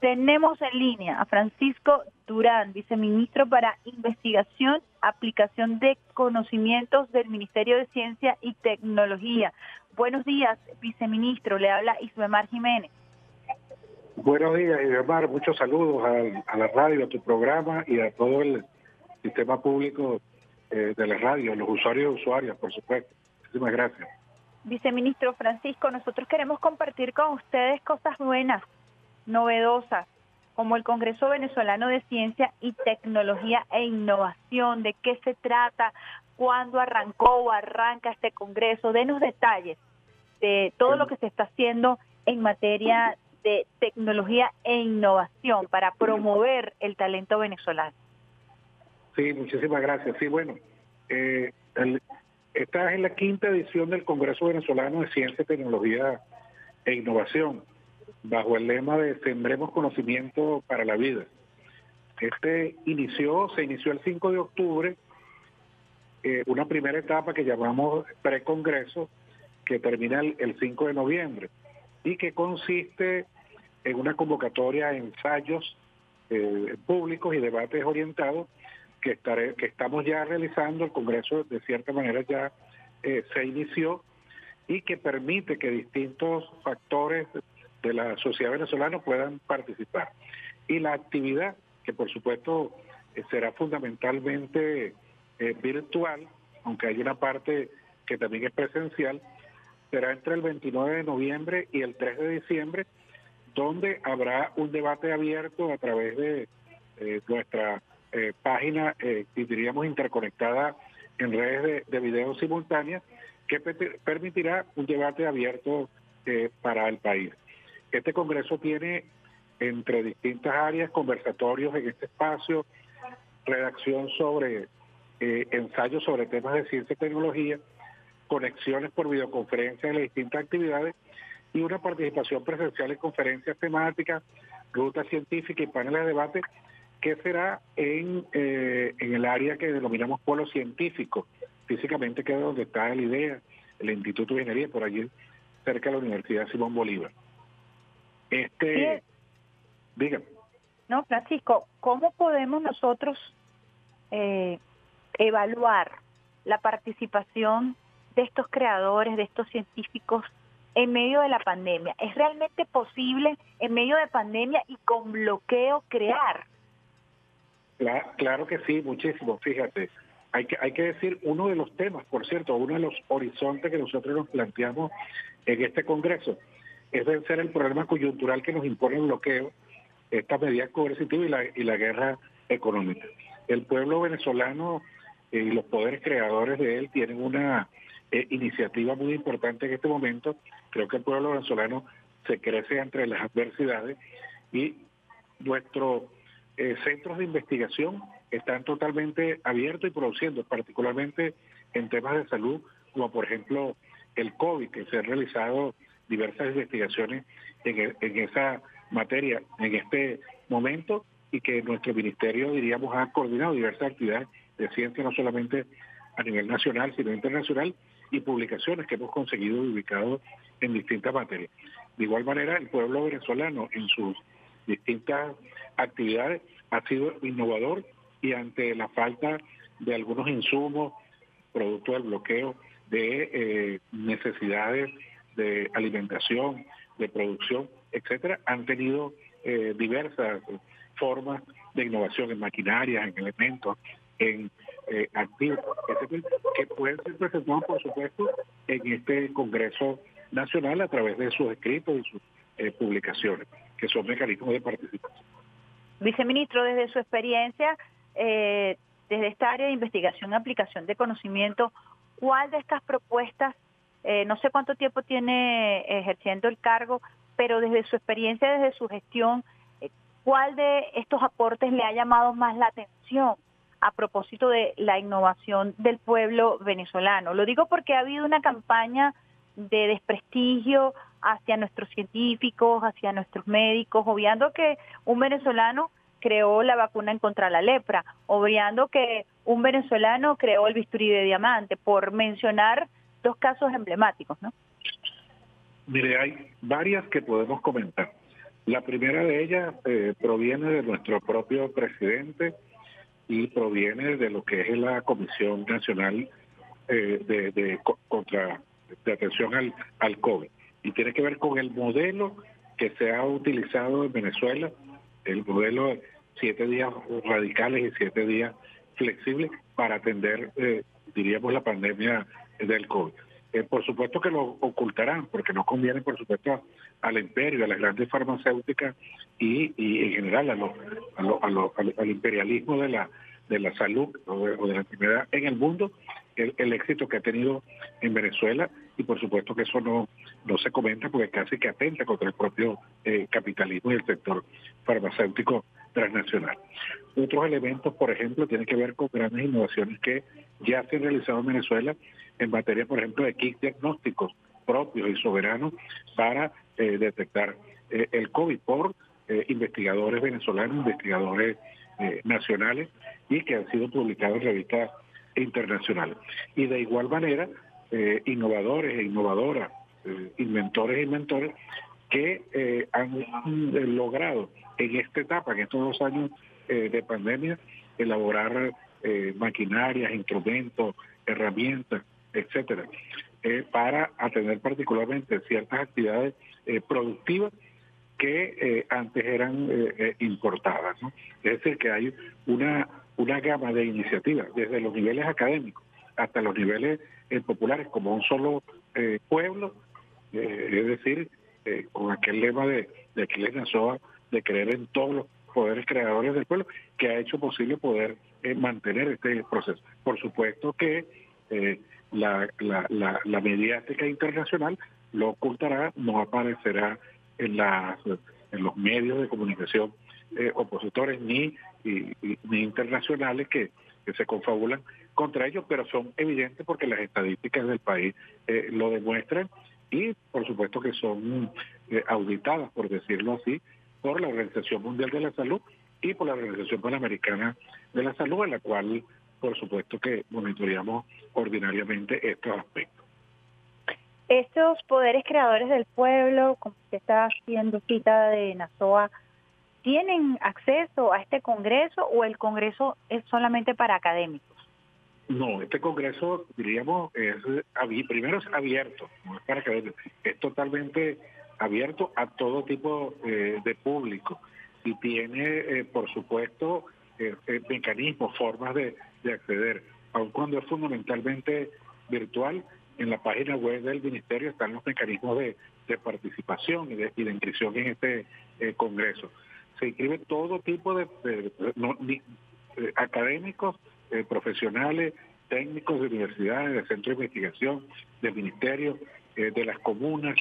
Tenemos en línea a Francisco Durán, viceministro para Investigación, Aplicación de Conocimientos del Ministerio de Ciencia y Tecnología. Buenos días, viceministro. Le habla Isbemar Jiménez. Buenos días, Isbemar. Muchos saludos a, la radio, a tu programa y a todo el sistema público eh, de la radio, los usuarios y usuarias, por supuesto. Muchísimas gracias. Viceministro Francisco, nosotros queremos compartir con ustedes cosas buenas novedosas, como el Congreso Venezolano de Ciencia y Tecnología e Innovación. ¿De qué se trata? ¿Cuándo arrancó o arranca este Congreso? Denos detalles de todo lo que se está haciendo en materia de tecnología e innovación para promover el talento venezolano. Sí, muchísimas gracias. Sí, bueno, eh, esta es la quinta edición del Congreso Venezolano de Ciencia, Tecnología e Innovación bajo el lema de Sembremos Conocimiento para la Vida. Este inició, se inició el 5 de octubre, eh, una primera etapa que llamamos precongreso, que termina el, 5 de noviembre y que consiste en una convocatoria ensayos eh, públicos y debates orientados que, estaré, que estamos ya realizando. El Congreso de cierta manera ya eh, se inició y que permite que distintos factores de la sociedad venezolana puedan participar. Y la actividad, que por supuesto eh, será fundamentalmente eh, virtual, aunque hay una parte que también es presencial, será entre el 29 de noviembre y el 3 de diciembre, donde habrá un debate abierto a través de eh, nuestra página, y diríamos interconectada en redes de, de video simultáneas, que permitirá un debate abierto para el país. Este Congreso tiene entre distintas áreas conversatorios en este espacio, redacción sobre eh, ensayos sobre temas de ciencia y tecnología, conexiones por videoconferencia en las distintas actividades y una participación presencial en conferencias temáticas, rutas científicas y paneles de debate que será en, eh, en el área que denominamos polo científico. Físicamente queda donde está la idea, el Instituto de Ingeniería, por allí cerca de la Universidad Simón Bolívar. Este, diga. No, Francisco, ¿cómo podemos nosotros eh, evaluar la participación de estos creadores, de estos científicos en medio de la pandemia? ¿Es realmente posible en medio de pandemia y con bloqueo crear? Claro, que sí, muchísimo. Fíjate, hay que, hay que decir uno de los temas, por cierto, uno de los horizontes que nosotros nos planteamos en este Congreso es vencer el problema coyuntural que nos impone el bloqueo, esta medida coercitiva y la, y la guerra económica. El pueblo venezolano eh, y los poderes creadores de él tienen una eh, iniciativa muy importante en este momento. Creo que el pueblo venezolano se crece entre las adversidades y nuestros eh, centros de investigación están totalmente abiertos y produciendo, particularmente en temas de salud, como por ejemplo el COVID, que se ha realizado diversas investigaciones en, en esa materia en este momento y que nuestro ministerio, diríamos, ha coordinado diversas actividades de ciencia, no solamente a nivel nacional, sino internacional, y publicaciones que hemos conseguido ubicado en distintas materias. De igual manera, el pueblo venezolano en sus distintas actividades ha sido innovador y ante la falta de algunos insumos, producto del bloqueo de eh, necesidades de alimentación, de producción, etcétera, han tenido eh, diversas formas de innovación en maquinaria, en elementos, en eh, activos, que pueden ser presentados, por supuesto, en este Congreso Nacional a través de sus escritos y sus eh, publicaciones, que son mecanismos de participación. Viceministro, desde su experiencia, desde esta área de investigación y aplicación de conocimiento, ¿cuál de estas propuestas eh, no sé cuánto tiempo tiene ejerciendo el cargo, pero desde su experiencia, desde su gestión, eh, ¿cuál de estos aportes le ha llamado más la atención a propósito de la innovación del pueblo venezolano? Lo digo porque ha habido una campaña de desprestigio hacia nuestros científicos, hacia nuestros médicos, obviando que un venezolano creó la vacuna en contra la lepra, obviando que un venezolano creó el bisturí de diamante, por mencionar dos casos emblemáticos, ¿no? Mire, hay varias que podemos comentar. La primera de ellas eh, proviene de nuestro propio presidente y proviene de lo que es la Comisión Nacional eh, de, contra de atención al, al COVID y tiene que ver con el modelo que se ha utilizado en Venezuela, el modelo de siete días radicales y siete días flexibles para atender, eh, diríamos, la pandemia del COVID. Eh, por supuesto que lo ocultarán, porque no conviene, por supuesto, al imperio, a las grandes farmacéuticas y, en general a lo, al, imperialismo de la de la salud o de, la enfermedad en el mundo, el, éxito que ha tenido en Venezuela y por supuesto que eso no, no se comenta porque casi que atenta contra el propio eh, capitalismo y el sector farmacéutico transnacional. Otros elementos, por ejemplo, tienen que ver con grandes innovaciones que ya se han realizado en Venezuela en materia, por ejemplo, de kits diagnósticos propios y soberanos para eh, detectar eh, el COVID por eh, investigadores venezolanos, investigadores nacionales y que han sido publicados en revistas internacionales. Y de igual manera, innovadores e innovadoras, inventores e inventores que han logrado en esta etapa, en estos dos años de pandemia, elaborar maquinarias, instrumentos, herramientas etcétera, eh, para atender particularmente ciertas actividades eh, productivas que eh, antes eran importadas. Es decir, que hay una, una gama de iniciativas, desde los niveles académicos hasta los niveles populares, como un solo pueblo, es decir, con aquel lema de, de Aquiles Nazoa de creer en todos los poderes creadores del pueblo, que ha hecho posible poder mantener este proceso. Por supuesto que la, la, la, mediática internacional lo ocultará, no aparecerá en, las, en los medios de comunicación eh, opositores ni, ni internacionales que, se confabulan contra ellos, pero son evidentes porque las estadísticas del país eh, lo demuestran y por supuesto que son eh, auditadas, por decirlo así, por la Organización Mundial de la Salud y por la Organización Panamericana de la Salud, en la cual por supuesto que monitoreamos ordinariamente estos aspectos. Estos poderes creadores del pueblo, como usted está haciendo cita de Nazoa, ¿tienen acceso a este Congreso o el Congreso es solamente para académicos? No, este Congreso, diríamos, es primero es abierto, no es para académicos, es totalmente abierto a todo tipo eh, de público y tiene, eh, por supuesto, eh, mecanismos, formas de, de acceder, aun cuando es fundamentalmente virtual, en la página web del Ministerio están los mecanismos de, participación y de, inscripción en este eh, Congreso. Se inscribe todo tipo de, eh, académicos, eh, profesionales, técnicos de universidades, de centros de investigación, del Ministerio, de las comunas,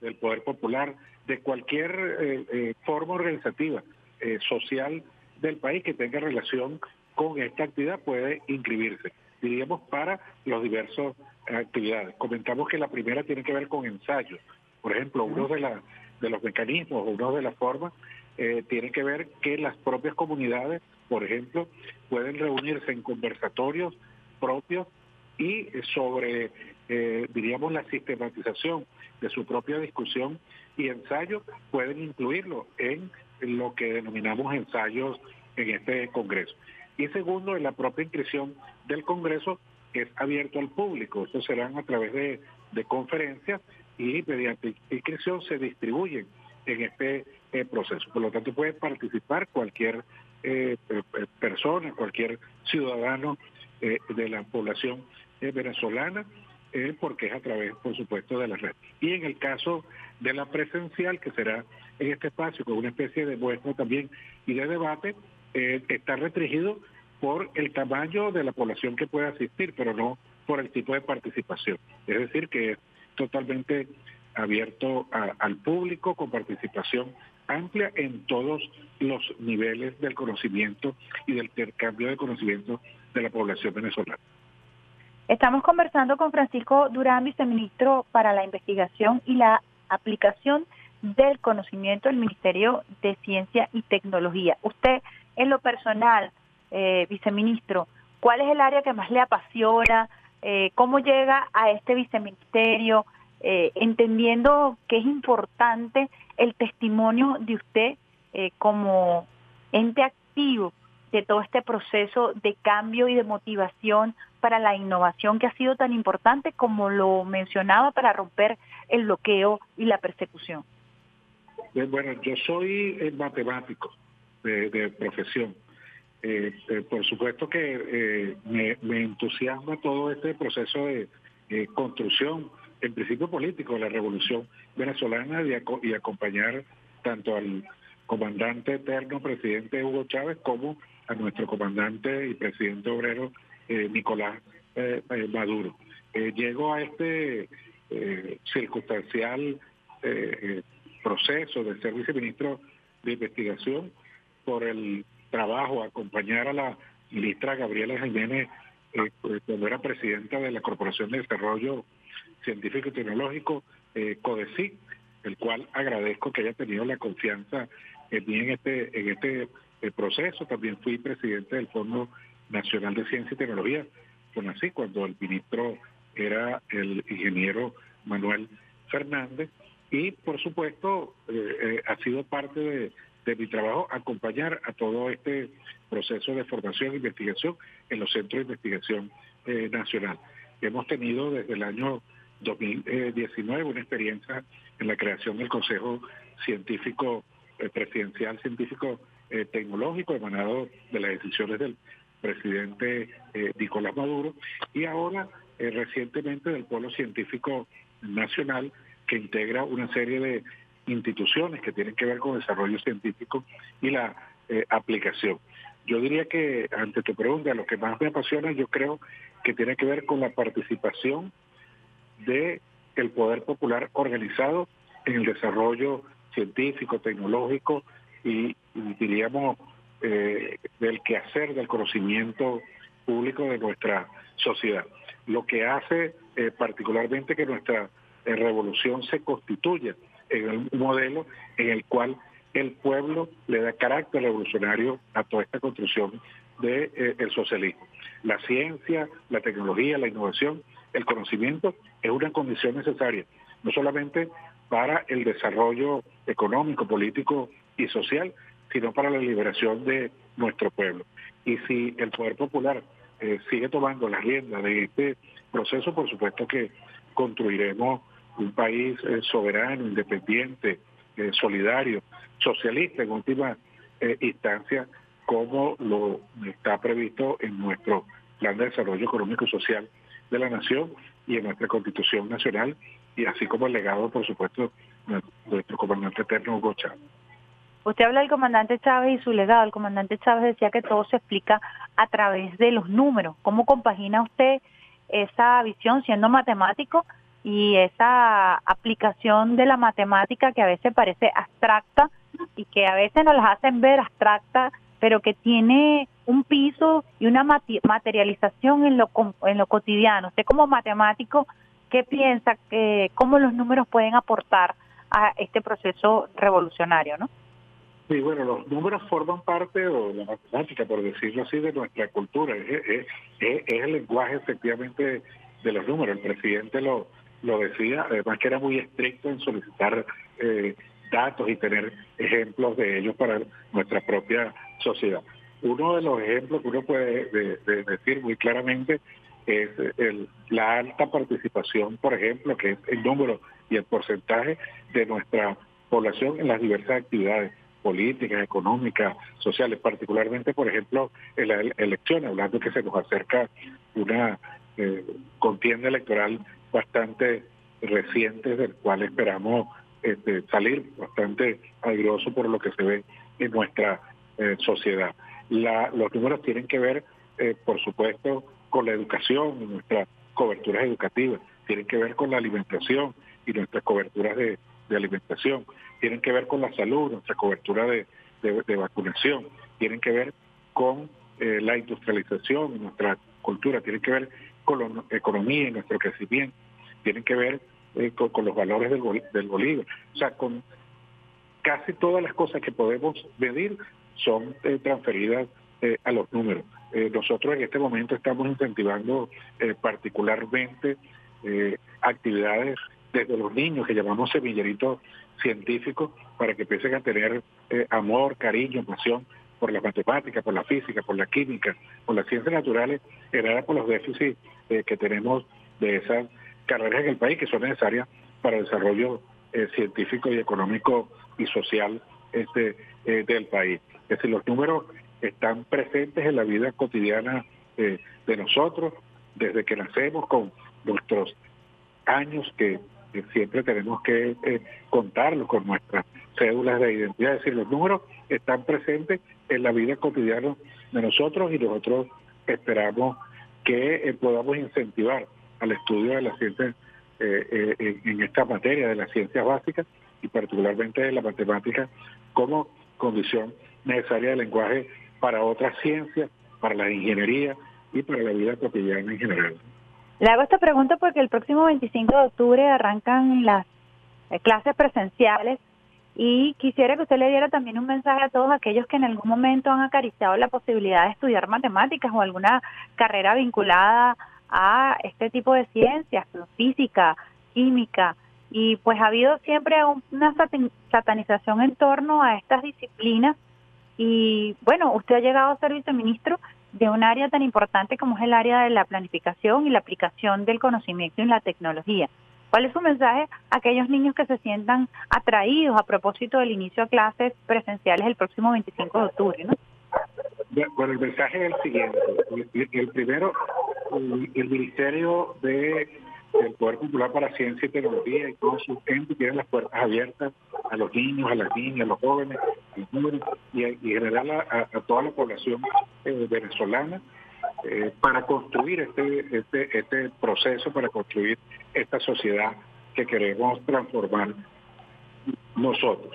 del Poder Popular, de cualquier forma organizativa, social del país que tenga relación con esta actividad puede inscribirse, diríamos, para las diversas actividades. Comentamos que la primera tiene que ver con ensayos. Por ejemplo, uno de, la, de los mecanismos, uno de las formas, eh, tiene que ver que las propias comunidades, por ejemplo, pueden reunirse en conversatorios propios y sobre, eh, diríamos, la sistematización de su propia discusión y ensayo, pueden incluirlo en lo que denominamos ensayos en este Congreso. Y segundo, en la propia inscripción del Congreso que es abierto al público. Estos serán a través de, conferencias y mediante inscripción se distribuyen en este eh, proceso. Por lo tanto, puede participar cualquier eh, persona, cualquier ciudadano eh, de la población venezolana, porque es a través, por supuesto, de la red. Y en el caso de la presencial, que será en este espacio con una especie de muestra también y de debate, eh, está restringido por el tamaño de la población que puede asistir, pero no por el tipo de participación. Es decir, que es totalmente abierto al público con participación amplia en todos los niveles del conocimiento y del intercambio de conocimiento de la población venezolana. Estamos conversando con Francisco Durán, viceministro para la investigación y la aplicación del conocimiento del Ministerio de Ciencia y Tecnología. Usted en lo personal, eh, viceministro, ¿cuál es el área que más le apasiona? Eh, ¿Cómo llega a este viceministerio? Eh, entendiendo que es importante el testimonio de usted como ente activo de todo este proceso de cambio y de motivación para la innovación que ha sido tan importante como lo mencionaba para romper el bloqueo y la persecución? Bueno, yo soy matemático de, profesión. Eh, eh, por supuesto que eh, me, entusiasma todo este proceso de construcción, en principio político, de la revolución venezolana y, y acompañar tanto al comandante eterno presidente Hugo Chávez como a nuestro comandante y presidente obrero eh, Nicolás eh, eh, Maduro. llego a este circunstancial proceso de ser viceministro de investigación por el trabajo, acompañar a la ministra Gabriela Jiménez cuando era presidenta de la Corporación de Desarrollo Científico y Tecnológico, CODECIC, el cual agradezco que haya tenido la confianza en mí en este, en este el proceso. También fui presidente del Fondo Nacional de Ciencia y Tecnología, así cuando el ministro era el ingeniero Manuel Fernández. Y, por supuesto, eh, eh, ha sido parte de, mi trabajo acompañar a todo este proceso de formación e investigación en los centros de investigación eh, nacional. Hemos tenido desde el año 2019 una experiencia en la creación del Consejo Científico Presidencial Científico eh, tecnológico emanado de las decisiones del presidente eh, Nicolás Maduro y ahora eh, recientemente del Polo Científico Nacional que integra una serie de instituciones que tienen que ver con desarrollo científico y la aplicación. Yo diría que, ante tu pregunta, lo que más me apasiona, yo creo que tiene que ver con la participación de el poder popular organizado en el desarrollo científico, tecnológico y, diríamos eh, del quehacer del conocimiento público de nuestra sociedad. Lo que hace eh, particularmente que nuestra eh, revolución se constituya en un modelo en el cual el pueblo le da carácter revolucionario a toda esta construcción del de, socialismo. La ciencia, la tecnología, la innovación, el conocimiento es una condición necesaria, no solamente para el desarrollo económico, político y social, sino para la liberación de nuestro pueblo. Y si el poder popular eh, sigue tomando las riendas de este proceso, por supuesto que construiremos un país eh, soberano, independiente, eh, solidario, socialista en última instancia, como lo está previsto en nuestro Plan de Desarrollo Económico y Social de la Nación y en nuestra Constitución Nacional, y así como el legado, por supuesto, de nuestro comandante eterno Hugo Chávez. Usted habla del comandante Chávez y su legado. El comandante Chávez decía que todo se explica a través de los números. ¿Cómo compagina usted esa visión siendo matemático y esa aplicación de la matemática que a veces parece abstracta y que a veces nos las hacen ver abstracta, pero que tiene un piso y una materialización en lo, en lo cotidiano? Usted como matemático, ¿qué piensa? que ¿Cómo los números pueden aportar a este proceso revolucionario? ¿no? Sí, bueno, los números forman parte, o la matemática, por decirlo así, de nuestra cultura. Es, el lenguaje efectivamente de los números. El presidente lo, lo decía, además que era muy estricto en solicitar eh, datos y tener ejemplos de ellos para nuestra propia sociedad. Uno de los ejemplos que uno puede decir muy claramente es el, la alta participación, por ejemplo, que es el número y el porcentaje de nuestra población en las diversas actividades políticas, económicas, sociales, particularmente, por ejemplo, en la elección, hablando que se nos acerca una eh, contienda electoral bastante reciente, del cual esperamos este, salir bastante airoso por lo que se ve en nuestra eh, sociedad. los números tienen que ver, eh, por supuesto, con la educación y nuestras coberturas educativas, tienen que ver con la alimentación y nuestras coberturas de alimentación, tienen que ver con la salud, nuestra cobertura de, vacunación, tienen que ver con eh, la industrialización, nuestra cultura, tienen que ver la economía y nuestro crecimiento, tienen que ver eh, con, los valores del, del Bolívar. O sea, con casi todas las cosas que podemos medir son eh, transferidas a los números. nosotros en este momento estamos incentivando particularmente actividades desde los niños que llamamos semilleritos científicos para que empiecen a tener eh, amor, cariño, pasión por la matemática, por la física, por la química, por las ciencias naturales, era por los déficits eh, que tenemos de esas carreras en el país que son necesarias para el desarrollo eh, científico y económico y social este del país. Es decir, los números están presentes en la vida cotidiana de nosotros desde que nacemos con nuestros años que siempre tenemos que eh, contarlo con nuestras cédulas de identidad. Es decir, los números están presentes en la vida cotidiana de nosotros y nosotros esperamos que eh, podamos incentivar al estudio de las ciencias eh, en esta materia de las ciencias básicas y particularmente de la matemática como condición necesaria de lenguaje para otras ciencias, para la ingeniería y para la vida cotidiana en general. Le hago esta pregunta porque el próximo 25 de octubre arrancan las eh, clases presenciales y quisiera que usted le diera también un mensaje a todos aquellos que en algún momento han acariciado la posibilidad de estudiar matemáticas o alguna carrera vinculada a este tipo de ciencias, física, química, y pues ha habido siempre una satanización en torno a estas disciplinas y bueno, usted ha llegado a ser viceministro de un área tan importante como es el área de la planificación y la aplicación del conocimiento en la tecnología. ¿Cuál es su mensaje a aquellos niños que se sientan atraídos a propósito del inicio de clases presenciales el próximo 25 de octubre? ¿no? Bueno, el mensaje es el siguiente. El primero, el Ministerio de el Poder Popular para Ciencia y Tecnología y todos sus entes tienen las puertas abiertas a los niños, a las niñas, a los jóvenes, y, en general a, toda la población eh, venezolana eh, para construir este, este, este proceso, para construir esta sociedad que queremos transformar nosotros.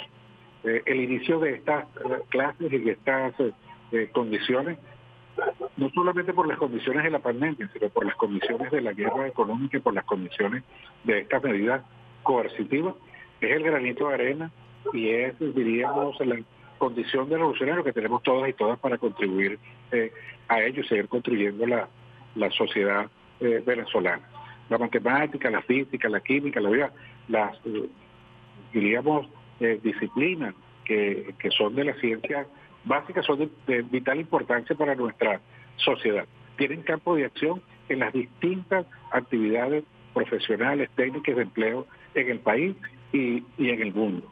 Eh, el inicio de estas clases y de estas condiciones no solamente por las condiciones de la pandemia, sino por las condiciones de la guerra económica y por las condiciones de estas medidas coercitivas, es el granito de arena y es, diríamos, la condición de revolucionario que tenemos todas y todas para contribuir eh, a ello y seguir construyendo la, la sociedad eh, venezolana. La matemática, la física, la química, la las, eh, diríamos, disciplinas que, que son de la ciencia básicas son de, vital importancia para nuestra sociedad. Tienen campo de acción en las distintas actividades profesionales, técnicas de empleo en el país y, en el mundo.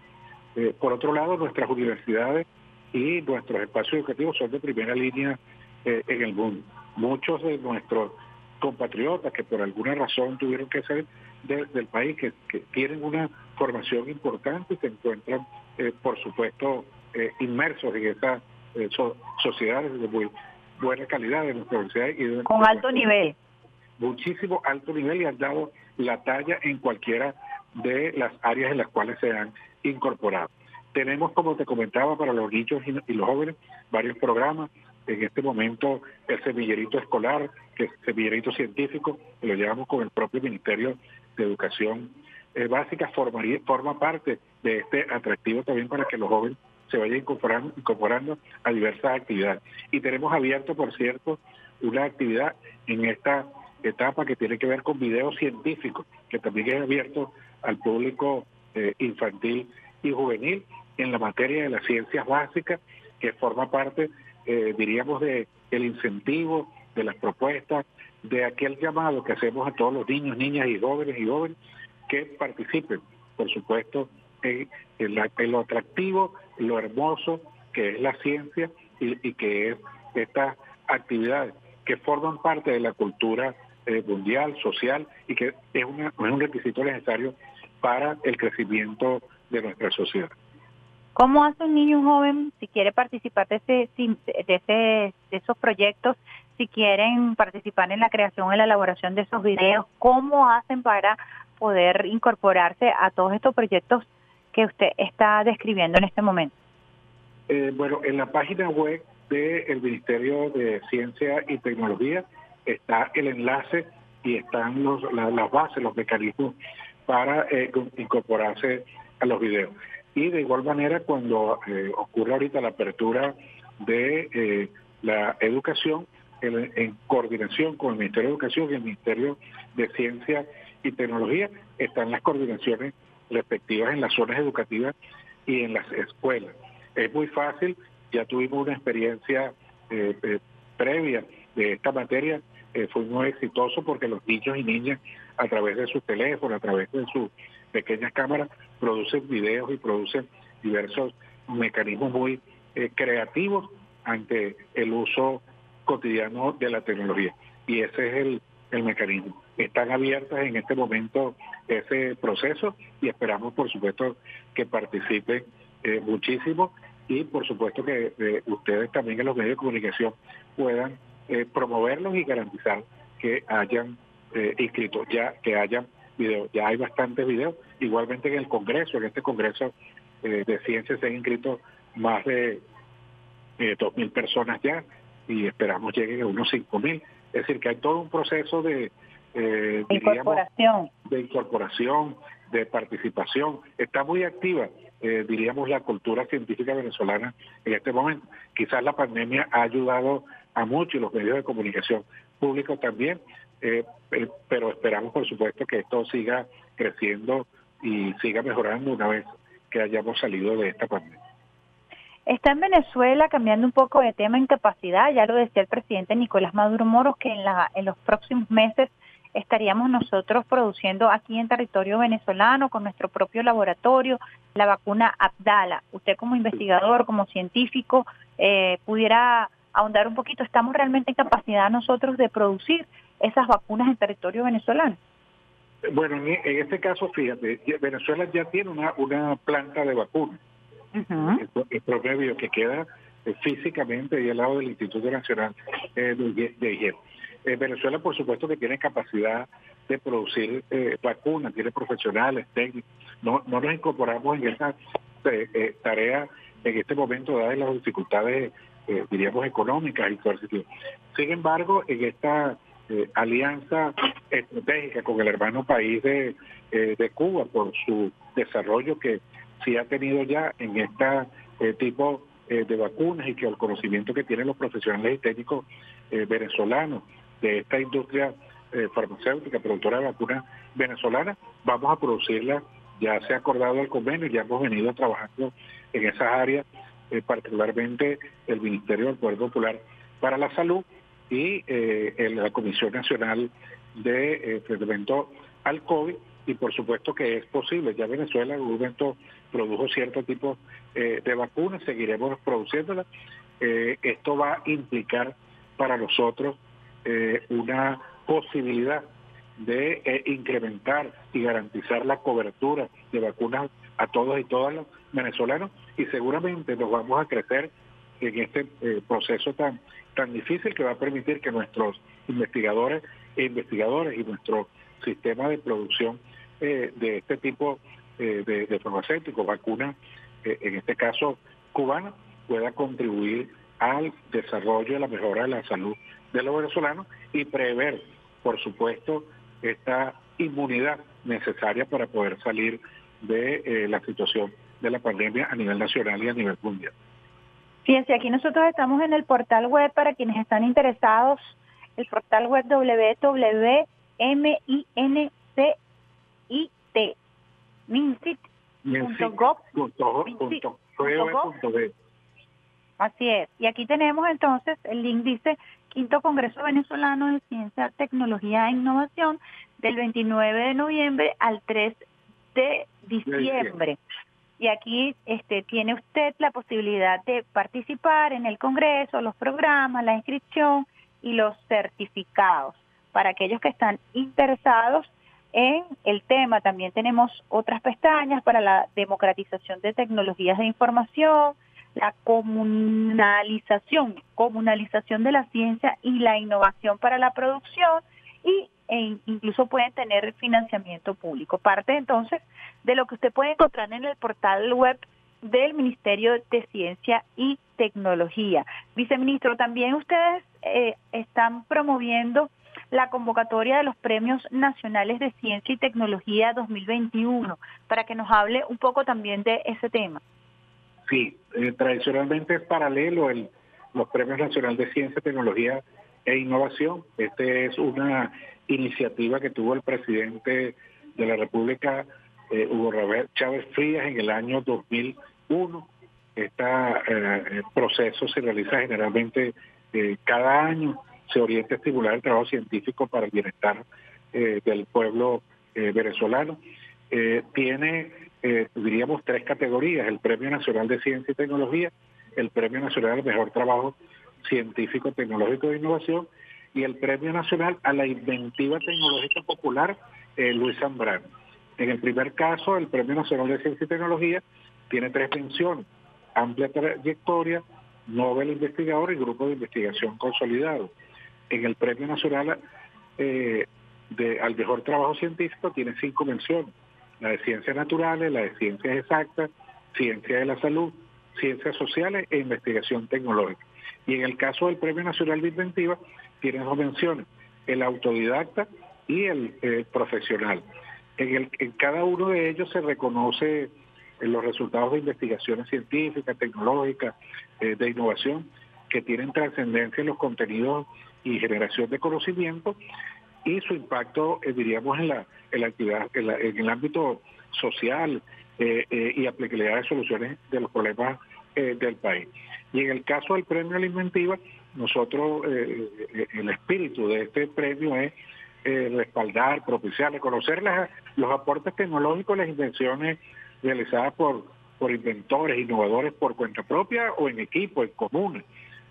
Eh, por otro lado, nuestras universidades y nuestros espacios educativos son de primera línea eh, en el mundo. Muchos de nuestros compatriotas que por alguna razón tuvieron que salir del país, que, tienen una formación importante, se encuentran, eh, por supuesto, eh, inmersos en esas eh, sociedades de muy buena calidad de nuestra universidad. Y Con alto nivel. Muchísimo alto nivel y han dado la talla en cualquiera de las áreas en las cuales se han incorporado. Tenemos, como te comentaba, para los niños y los jóvenes varios programas. En este momento, el semillerito escolar, que es semillerito científico, que lo llevamos con el propio Ministerio de Educación eh, Básica, formaría, forma parte de este atractivo también para que los jóvenes se vaya incorporando, incorporando a diversas actividades. Y tenemos abierto, por cierto, una actividad en esta etapa que tiene que ver con videos científicos, que también es abierto al público eh, infantil y juvenil en la materia de las ciencias básicas, que forma parte, eh, diríamos, de el incentivo, de las propuestas, de aquel llamado que hacemos a todos los niños, niñas y jóvenes y jóvenes que participen, por supuesto, en, en lo atractivo lo hermoso que es la ciencia y, que es estas actividades que forman parte de la cultura eh, mundial, social y que es, una, es un requisito necesario para el crecimiento de nuestra sociedad. ¿Cómo hace un niño un joven si quiere participar de, ese, de, ese, de esos proyectos, si quieren participar en la creación y la elaboración de esos videos? ¿Cómo hacen para poder incorporarse a todos estos proyectos que usted está describiendo en este momento? Eh, bueno, en la página web del Ministerio de Ciencia y Tecnología está el enlace y están los, las bases, los mecanismos para eh, incorporarse a los videos. Y de igual manera, cuando eh, ocurre ahorita la apertura de la educación, en, coordinación con el Ministerio de Educación y el Ministerio de Ciencia y Tecnología están las coordinaciones respectivas en las zonas educativas y en las escuelas. Es muy fácil, ya tuvimos una experiencia eh, eh, previa de esta materia, eh, fue muy exitoso porque los niños y niñas a través de sus teléfonos, a través de sus pequeñas cámaras, producen videos y producen diversos mecanismos muy creativos ante el uso cotidiano de la tecnología. Y ese es el, el mecanismo. Están abiertas en este momento ese proceso y esperamos, por supuesto, que participen eh, muchísimo y, por supuesto, que eh, ustedes también en los medios de comunicación puedan eh, promoverlos y garantizar que hayan inscritos, ya que hayan videos. Ya hay bastantes videos. Igualmente en el Congreso, en este Congreso de Ciencias se han inscrito más de dos mil personas ya y esperamos lleguen a unos cinco mil. Es decir, que hay todo un proceso de, eh, incorporación. de incorporación, de participación. Está muy activa, eh, diríamos, la cultura científica venezolana en este momento. Quizás la pandemia ha ayudado a muchos y los medios de comunicación públicos también, eh, eh, pero esperamos, por supuesto, que esto siga creciendo y siga mejorando una vez que hayamos salido de esta pandemia. Está en Venezuela cambiando un poco de tema incapacidad, ya lo decía el presidente Nicolás Maduro Moros, que en, la, en los próximos meses estaríamos nosotros produciendo aquí en territorio venezolano con nuestro propio laboratorio la vacuna Abdala. Usted como investigador, como científico, eh, pudiera ahondar un poquito, ¿estamos realmente en capacidad nosotros de producir esas vacunas en territorio venezolano? Bueno, en, este caso, fíjate, Venezuela ya tiene una, una planta de vacunas. el, promedio que queda eh, físicamente ahí al lado del Instituto Nacional eh, de Higiene. Eh, Venezuela, por supuesto, que tiene capacidad de producir eh, vacunas, tiene profesionales, técnicos. No, no nos incorporamos en esa eh, tarea en este momento, dadas las dificultades, diríamos, económicas y coercitivas. Sin embargo, en esta alianza estratégica con el hermano país de, de Cuba, por su desarrollo que sí ha tenido ya en este tipo de vacunas y que el conocimiento que tienen los profesionales y técnicos venezolanos de esta industria eh, farmacéutica, productora de vacunas venezolana, vamos a producirla, ya se ha acordado el convenio, ya hemos venido trabajando en esas áreas, eh, particularmente el Ministerio del Poder Popular para la Salud y eh, la Comisión Nacional de Tratamiento al COVID, y por supuesto que es posible, ya Venezuela en un momento produjo cierto tipo de vacunas, seguiremos produciéndolas, esto va a implicar para nosotros eh, una posibilidad de eh, incrementar y garantizar la cobertura de vacunas a todos y todas los venezolanos y seguramente nos vamos a crecer en este eh, proceso tan tan difícil que va a permitir que nuestros investigadores e investigadores y nuestro sistema de producción de este tipo de, de, farmacéuticos, vacunas, en este caso cubana, pueda contribuir al desarrollo y la mejora de la salud de los venezolanos y prever, por supuesto, esta inmunidad necesaria para poder salir de eh, la situación de la pandemia a nivel nacional y a nivel mundial. Fíjense, aquí nosotros estamos en el portal web para quienes están interesados, el portal web www.mincit, Así es. Y aquí tenemos entonces, el link dice Quinto Congreso Venezolano de Ciencia, Tecnología e Innovación del 29 de noviembre al 3 de diciembre. Y aquí este, tiene usted la posibilidad de participar en el Congreso, los programas, la inscripción y los certificados. Para aquellos que están interesados en el tema, también tenemos otras pestañas para la democratización de tecnologías de información, la comunalización, comunalización de la ciencia y la innovación para la producción y e incluso pueden tener financiamiento público. Parte entonces de lo que usted puede encontrar en el portal web del Ministerio de Ciencia y Tecnología. Viceministro, también ustedes eh, están promoviendo la convocatoria de los Premios Nacionales de Ciencia y Tecnología 2021 para que nos hable un poco también de ese tema. Sí, eh, tradicionalmente es paralelo el, los Premios Nacional de Ciencia, Tecnología e Innovación. Este es una iniciativa que tuvo el presidente de la República, eh, Hugo Robert Chávez Frías, en el año 2001. Este proceso se realiza generalmente cada año, se orienta a estimular el trabajo científico para el bienestar del pueblo venezolano. tiene, diríamos, tres categorías, el Premio Nacional de Ciencia y Tecnología, el Premio Nacional al Mejor Trabajo Científico, Tecnológico de Innovación y el Premio Nacional a la Inventiva Tecnológica Popular eh, Luis Zambrano. En el primer caso, el Premio Nacional de Ciencia y Tecnología tiene tres menciones, amplia trayectoria, Nobel investigador y grupo de investigación consolidado. En el Premio Nacional eh, al Mejor Trabajo Científico tiene cinco menciones, la de Ciencias Naturales, la de Ciencias Exactas, Ciencia de la Salud, Ciencias Sociales e Investigación Tecnológica. Y en el caso del Premio Nacional de Inventiva, tiene dos menciones, el autodidacta y el profesional. En, el, en cada uno de ellos se reconoce eh, los resultados de investigaciones científicas, tecnológicas, eh, de innovación, que tienen trascendencia en los contenidos y generación de conocimiento y su impacto, eh, diríamos, en la, en la actividad, en, en el ámbito social y aplicabilidad de soluciones de los problemas del país. Y en el caso del premio a la inventiva, nosotros, eh, eh, el espíritu de este premio es eh, respaldar, propiciar, reconocer los aportes tecnológicos, las invenciones realizadas por, por inventores, innovadores por cuenta propia o en equipo, en comunes,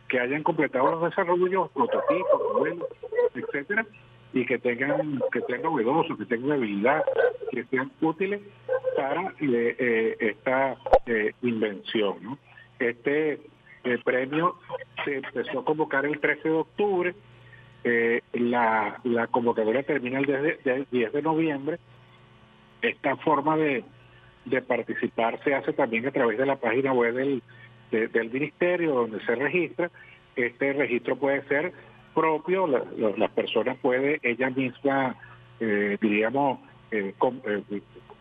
que hayan completado los desarrollos, prototipos, modelos, etcétera, y que tengan, que sean novedosos, que tengan habilidad, que sean útiles para esta invención. ¿no? Este el premio se empezó a convocar el 13 de octubre, eh, la, la convocatoria termina el 10 de, noviembre. Esta forma de, participar se hace también a través de la página web del, ministerio donde se registra. Este registro puede ser propio, las personas pueden ella misma, eh, diríamos, eh,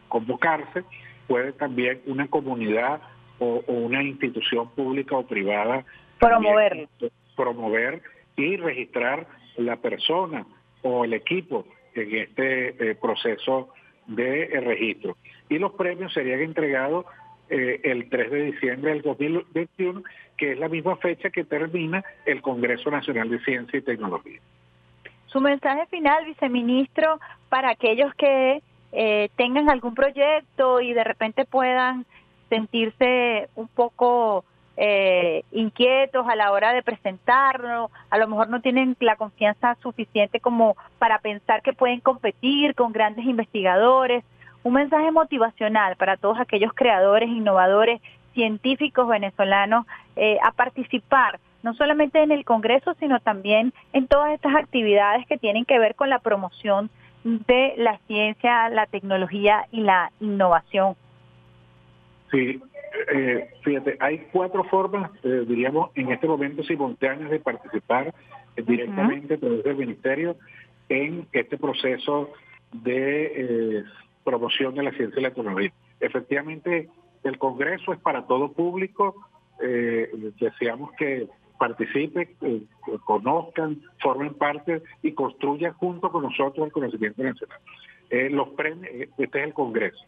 convocarse, puede también una comunidad o, una institución pública o privada promover promover y registrar la persona o el equipo en este eh, proceso de eh, registro. Y los premios serían entregados eh, el 3 de diciembre del 2021, que es la misma fecha que termina el Congreso Nacional de Ciencia y Tecnología. Su mensaje final, viceministro, para aquellos que tengan algún proyecto y de repente puedan sentirse un poco eh, inquietos a la hora de presentarlo, a lo mejor no tienen la confianza suficiente como para pensar que pueden competir con grandes investigadores. Un mensaje motivacional para todos aquellos creadores, innovadores, científicos venezolanos eh, a participar no solamente en el Congreso, sino también en todas estas actividades que tienen que ver con la promoción de la ciencia, la tecnología y la innovación. Sí, eh, fíjate, hay cuatro formas, eh, diríamos, en este momento simultáneas de participar directamente a través del Ministerio en este proceso de eh, promoción de la ciencia y la tecnología. Efectivamente, el Congreso es para todo público, deseamos que participen, conozcan, formen parte y construyan junto con nosotros el conocimiento nacional. los premios, este es el Congreso.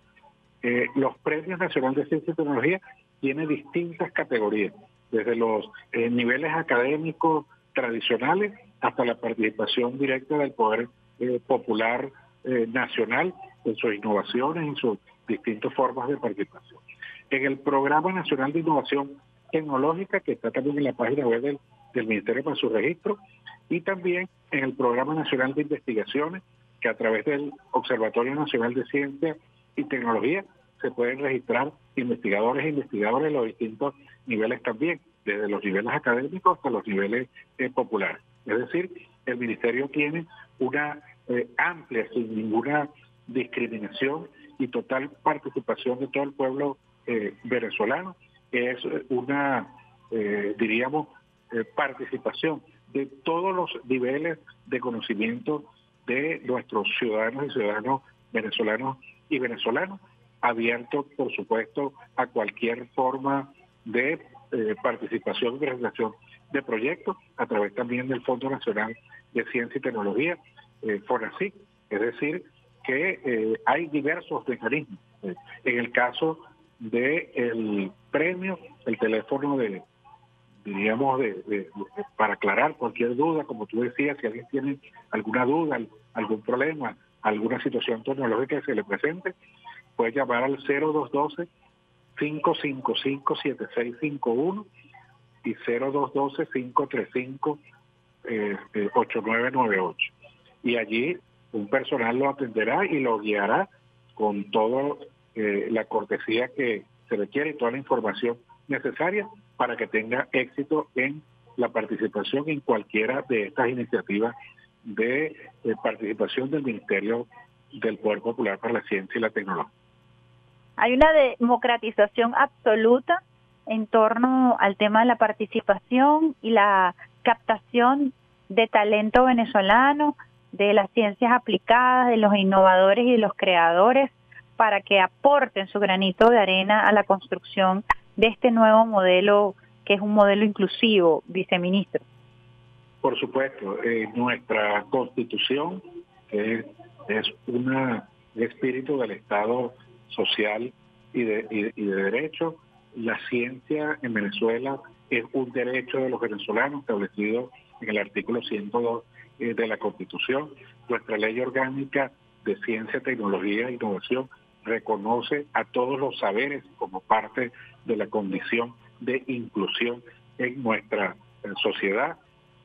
Eh, los premios nacionales de ciencia y tecnología tienen distintas categorías, desde los eh, niveles académicos tradicionales hasta la participación directa del poder eh, popular nacional en sus innovaciones, en sus distintas formas de participación. En el Programa Nacional de Innovación Tecnológica, que está también en la página web del, del Ministerio para su registro, y también en el Programa Nacional de Investigaciones, que a través del Observatorio Nacional de Ciencia y tecnología se pueden registrar investigadores e investigadores de los distintos niveles también, desde los niveles académicos hasta los niveles eh, populares. Es decir, el ministerio tiene una eh, amplia, sin ninguna discriminación y total participación de todo el pueblo eh, venezolano. Es una, diríamos, participación de todos los niveles de conocimiento de nuestros ciudadanos y ciudadanos venezolanos y venezolanos, abierto, por supuesto, a cualquier forma de eh, participación y presentación de proyectos, a través también del Fondo Nacional de Ciencia y Tecnología, eh, FONACIC, es decir, que eh, hay diversos mecanismos. En el caso del el premio, el teléfono de, diríamos, de, para aclarar cualquier duda, como tú decías, si alguien tiene alguna duda, algún problema, alguna situación tecnológica que se le presente, puede llamar al 0212 555 7651 y 0212 535 8998. Y allí un personal lo atenderá y lo guiará con toda eh, la cortesía que se requiere y toda la información necesaria para que tenga éxito en la participación en cualquiera de estas iniciativas de, participación del Ministerio del Poder Popular para la Ciencia y la Tecnología. Hay una democratización absoluta en torno al tema de la participación y la captación de talento venezolano, de las ciencias aplicadas, de los innovadores y de los creadores para que aporten su granito de arena a la construcción de este nuevo modelo que es un modelo inclusivo, viceministro. Por supuesto, eh, nuestra constitución es un espíritu del Estado social y de, y de derecho. La ciencia en Venezuela es un derecho de los venezolanos establecido en el artículo 102 eh, de la Constitución. Nuestra ley orgánica de ciencia, tecnología e innovación reconoce a todos los saberes como parte de la condición de inclusión en nuestra eh, sociedad.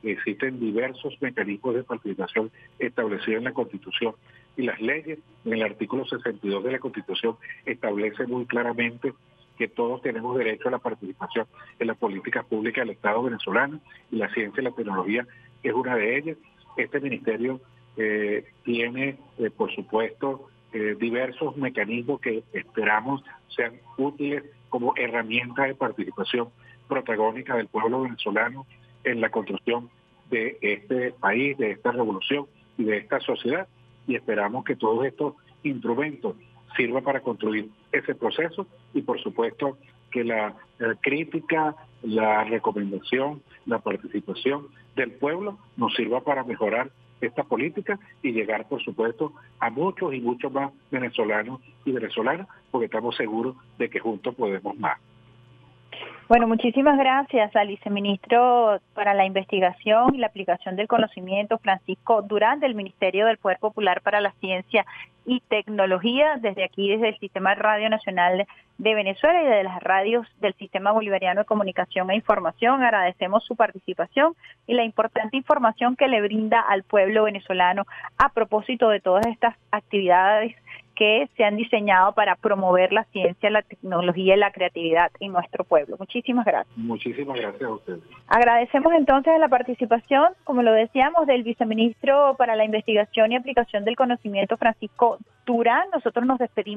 Existen diversos mecanismos de participación establecidos en la Constitución y las leyes en el artículo 62 de la Constitución establece muy claramente que todos tenemos derecho a la participación en las políticas públicas del Estado venezolano y la ciencia y la tecnología es una de ellas. Este ministerio eh, tiene, eh, por supuesto, eh, diversos mecanismos que esperamos sean útiles como herramientas de participación protagónica del pueblo venezolano en la construcción de este país, de esta revolución y de esta sociedad. Y esperamos que todos estos instrumentos sirva para construir ese proceso y por supuesto que la, crítica, la recomendación, la participación del pueblo nos sirva para mejorar esta política y llegar, por supuesto, a muchos y muchos más venezolanos y venezolanas, porque estamos seguros de que juntos podemos más. Bueno, muchísimas gracias al viceministro para la investigación y la aplicación del conocimiento, Francisco Durán, del Ministerio del Poder Popular para la Ciencia y Tecnología, desde aquí, desde el Sistema Radio Nacional de Venezuela y de las radios del Sistema Bolivariano de Comunicación e Información. Agradecemos su participación y la importante información que le brinda al pueblo venezolano a propósito de todas estas actividades que se han diseñado para promover la ciencia, la tecnología y la creatividad en nuestro pueblo. Muchísimas gracias. Muchísimas gracias a ustedes. Agradecemos entonces la participación, como lo decíamos, del viceministro para la investigación y aplicación del conocimiento, Francisco Durán. Nosotros nos despedimos.